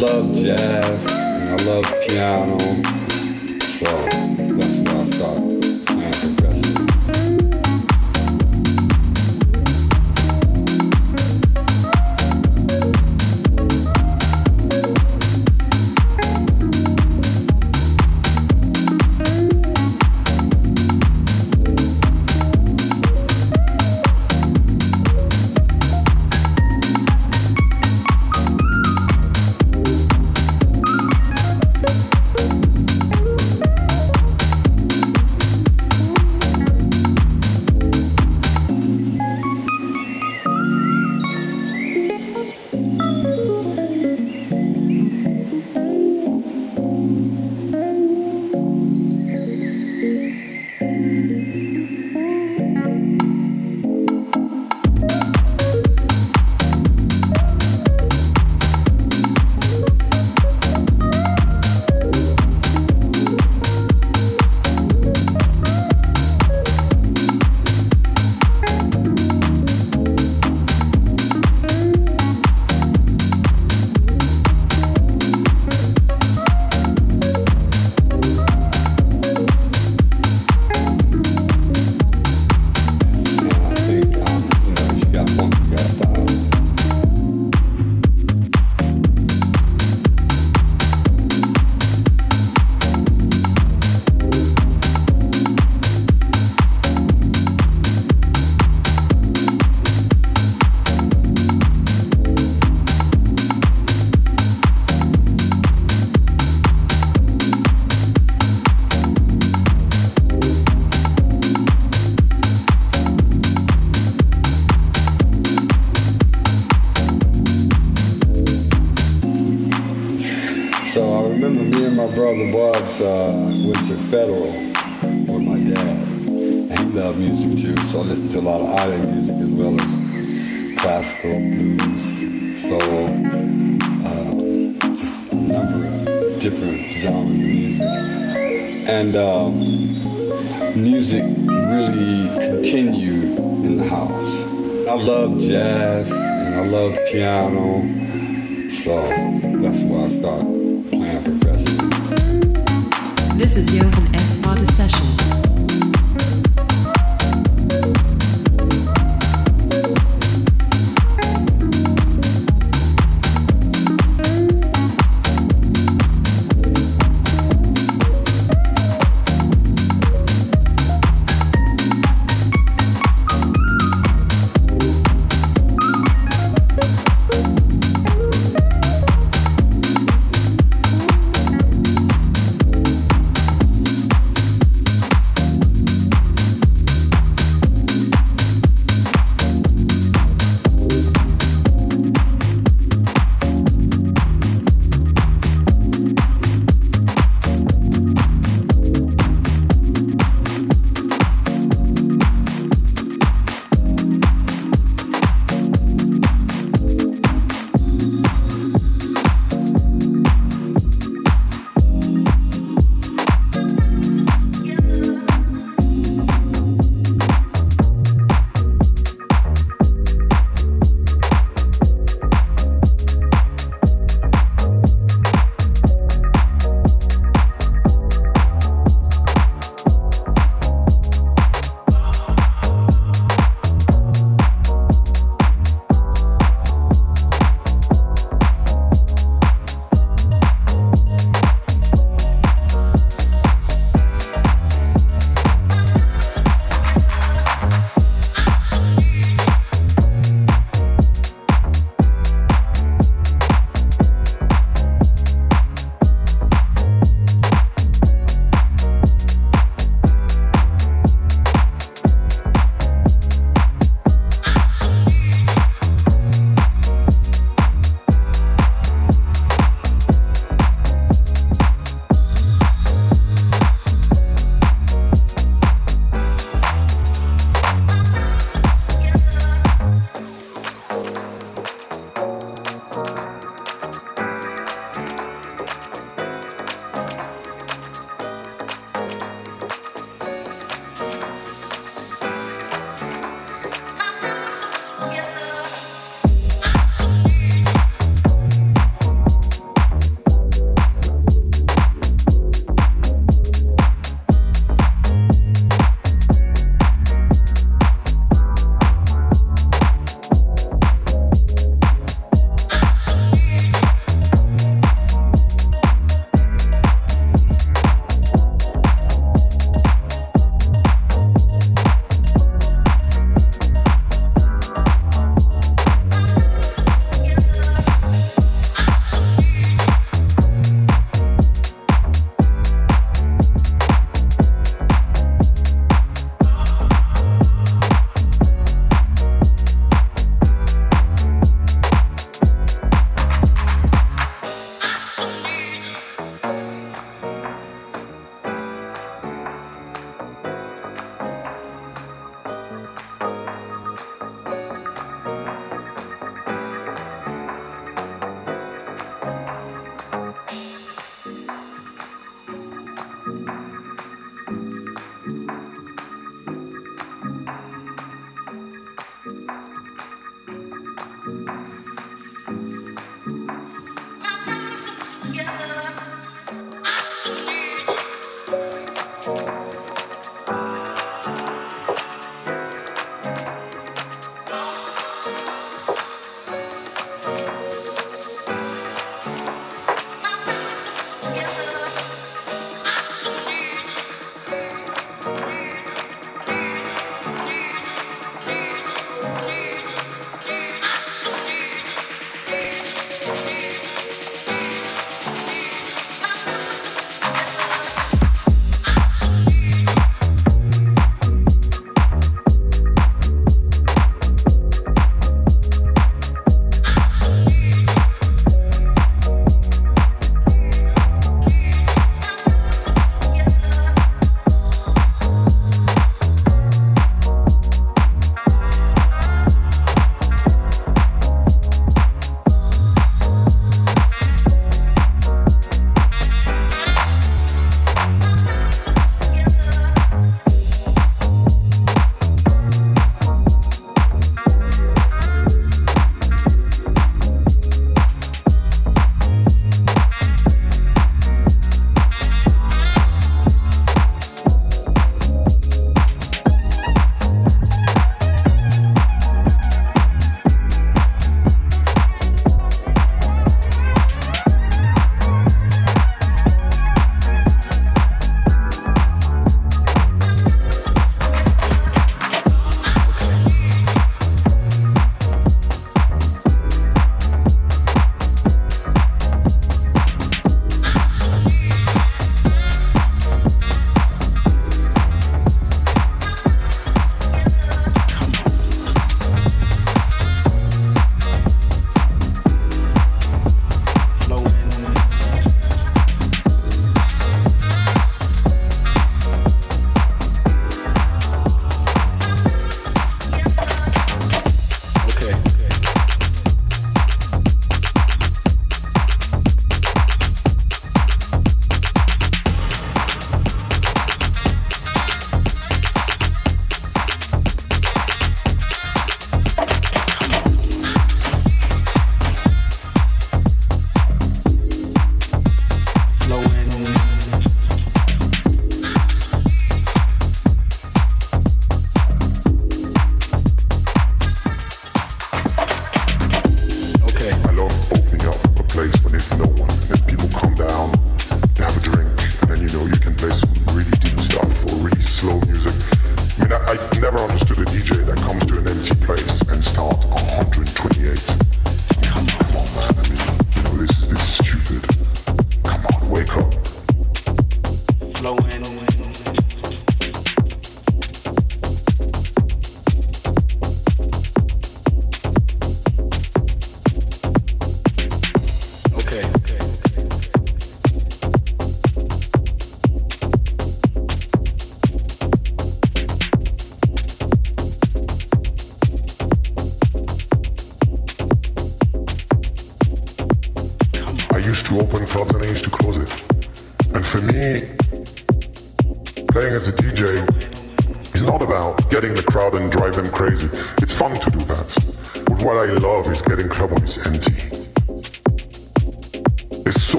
Love jazz and I love piano, so that's where I started Bubs uh, went to Federal with my dad. And he loved music too, so I listened to a lot of island music as well as classical, blues, soul, uh, just a number of different genres of music. And um, music really continued in the house. I love jazz and I love piano, so that's why I started. This is Johan S. Sparta Sessions.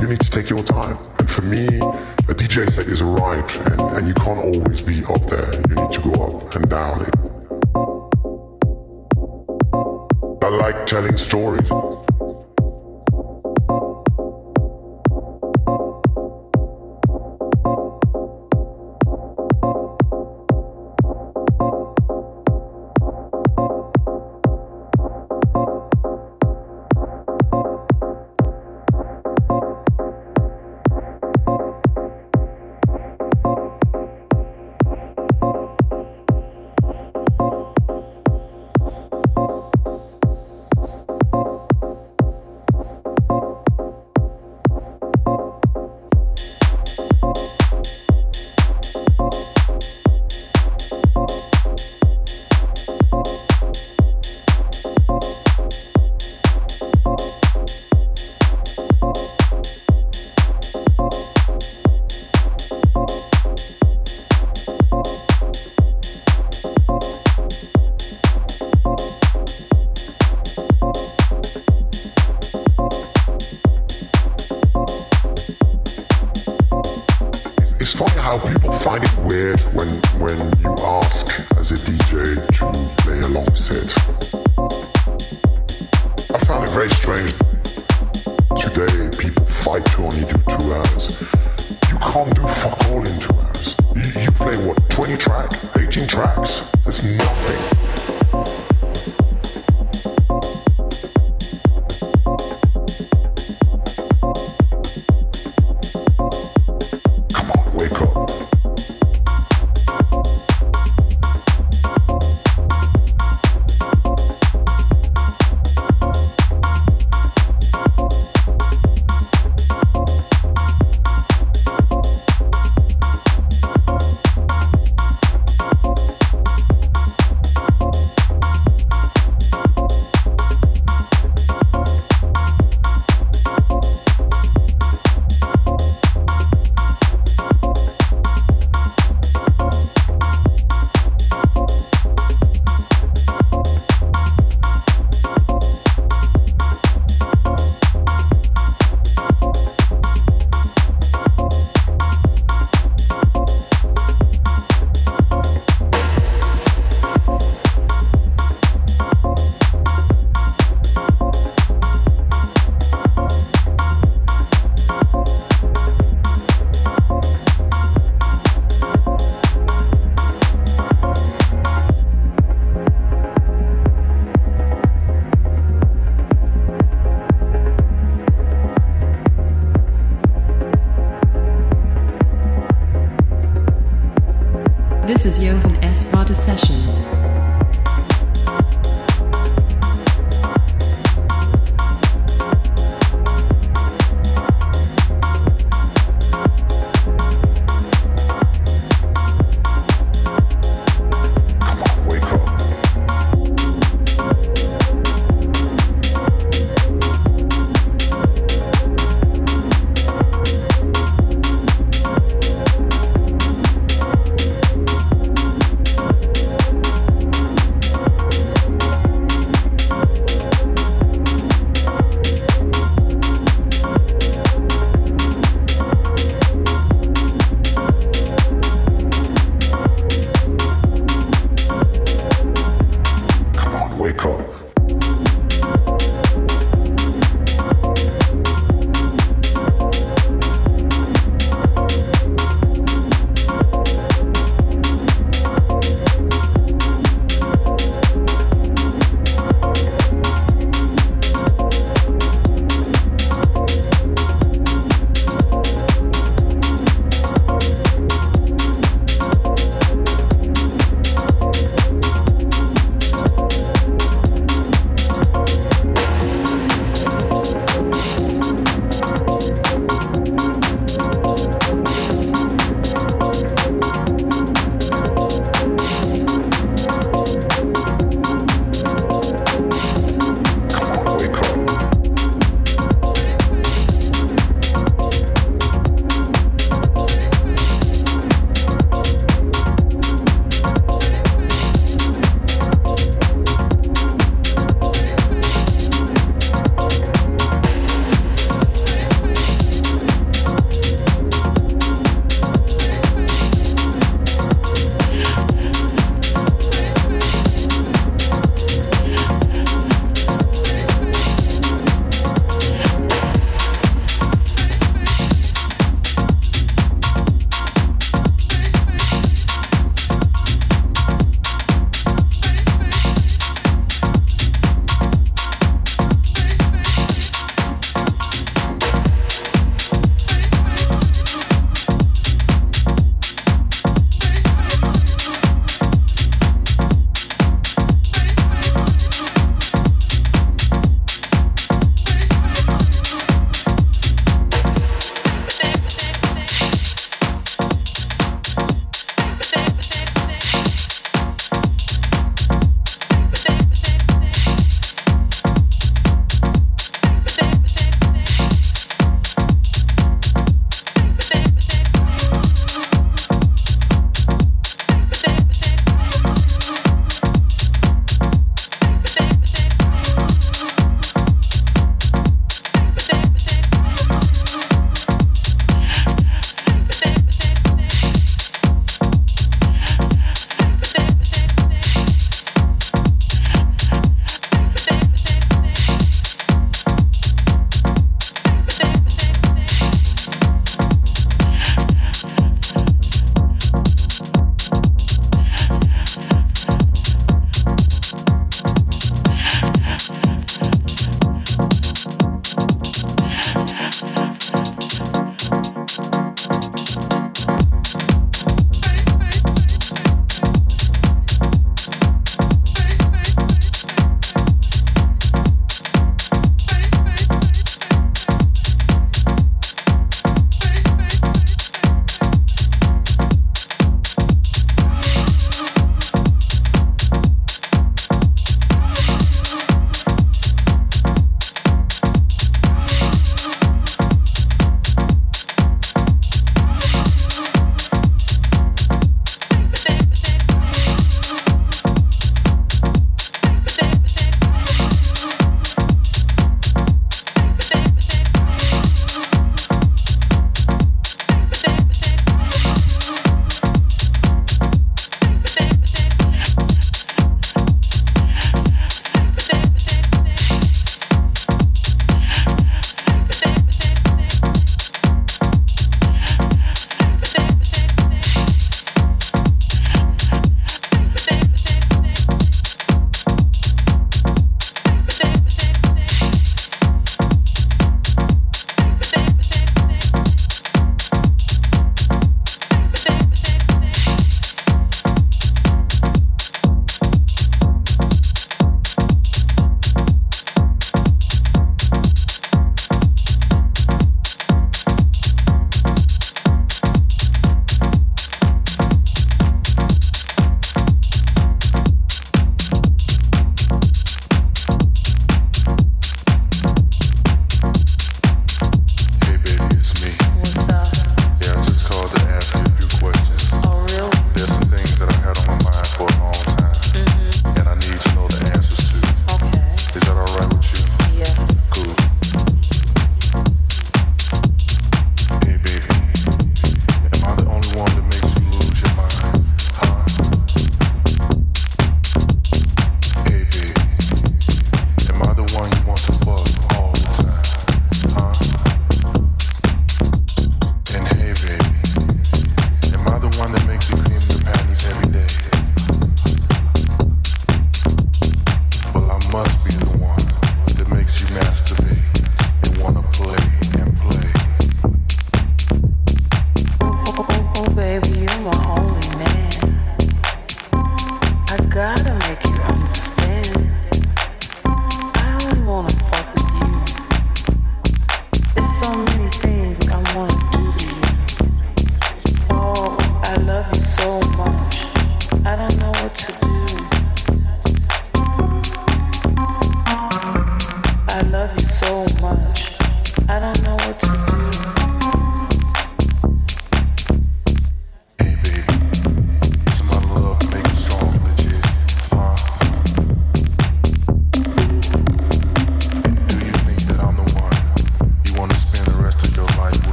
you need to take your time. And for me, a DJ set is a ride, and, and you can't always be up there. You need to go up and down. I like telling stories.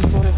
I need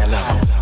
You can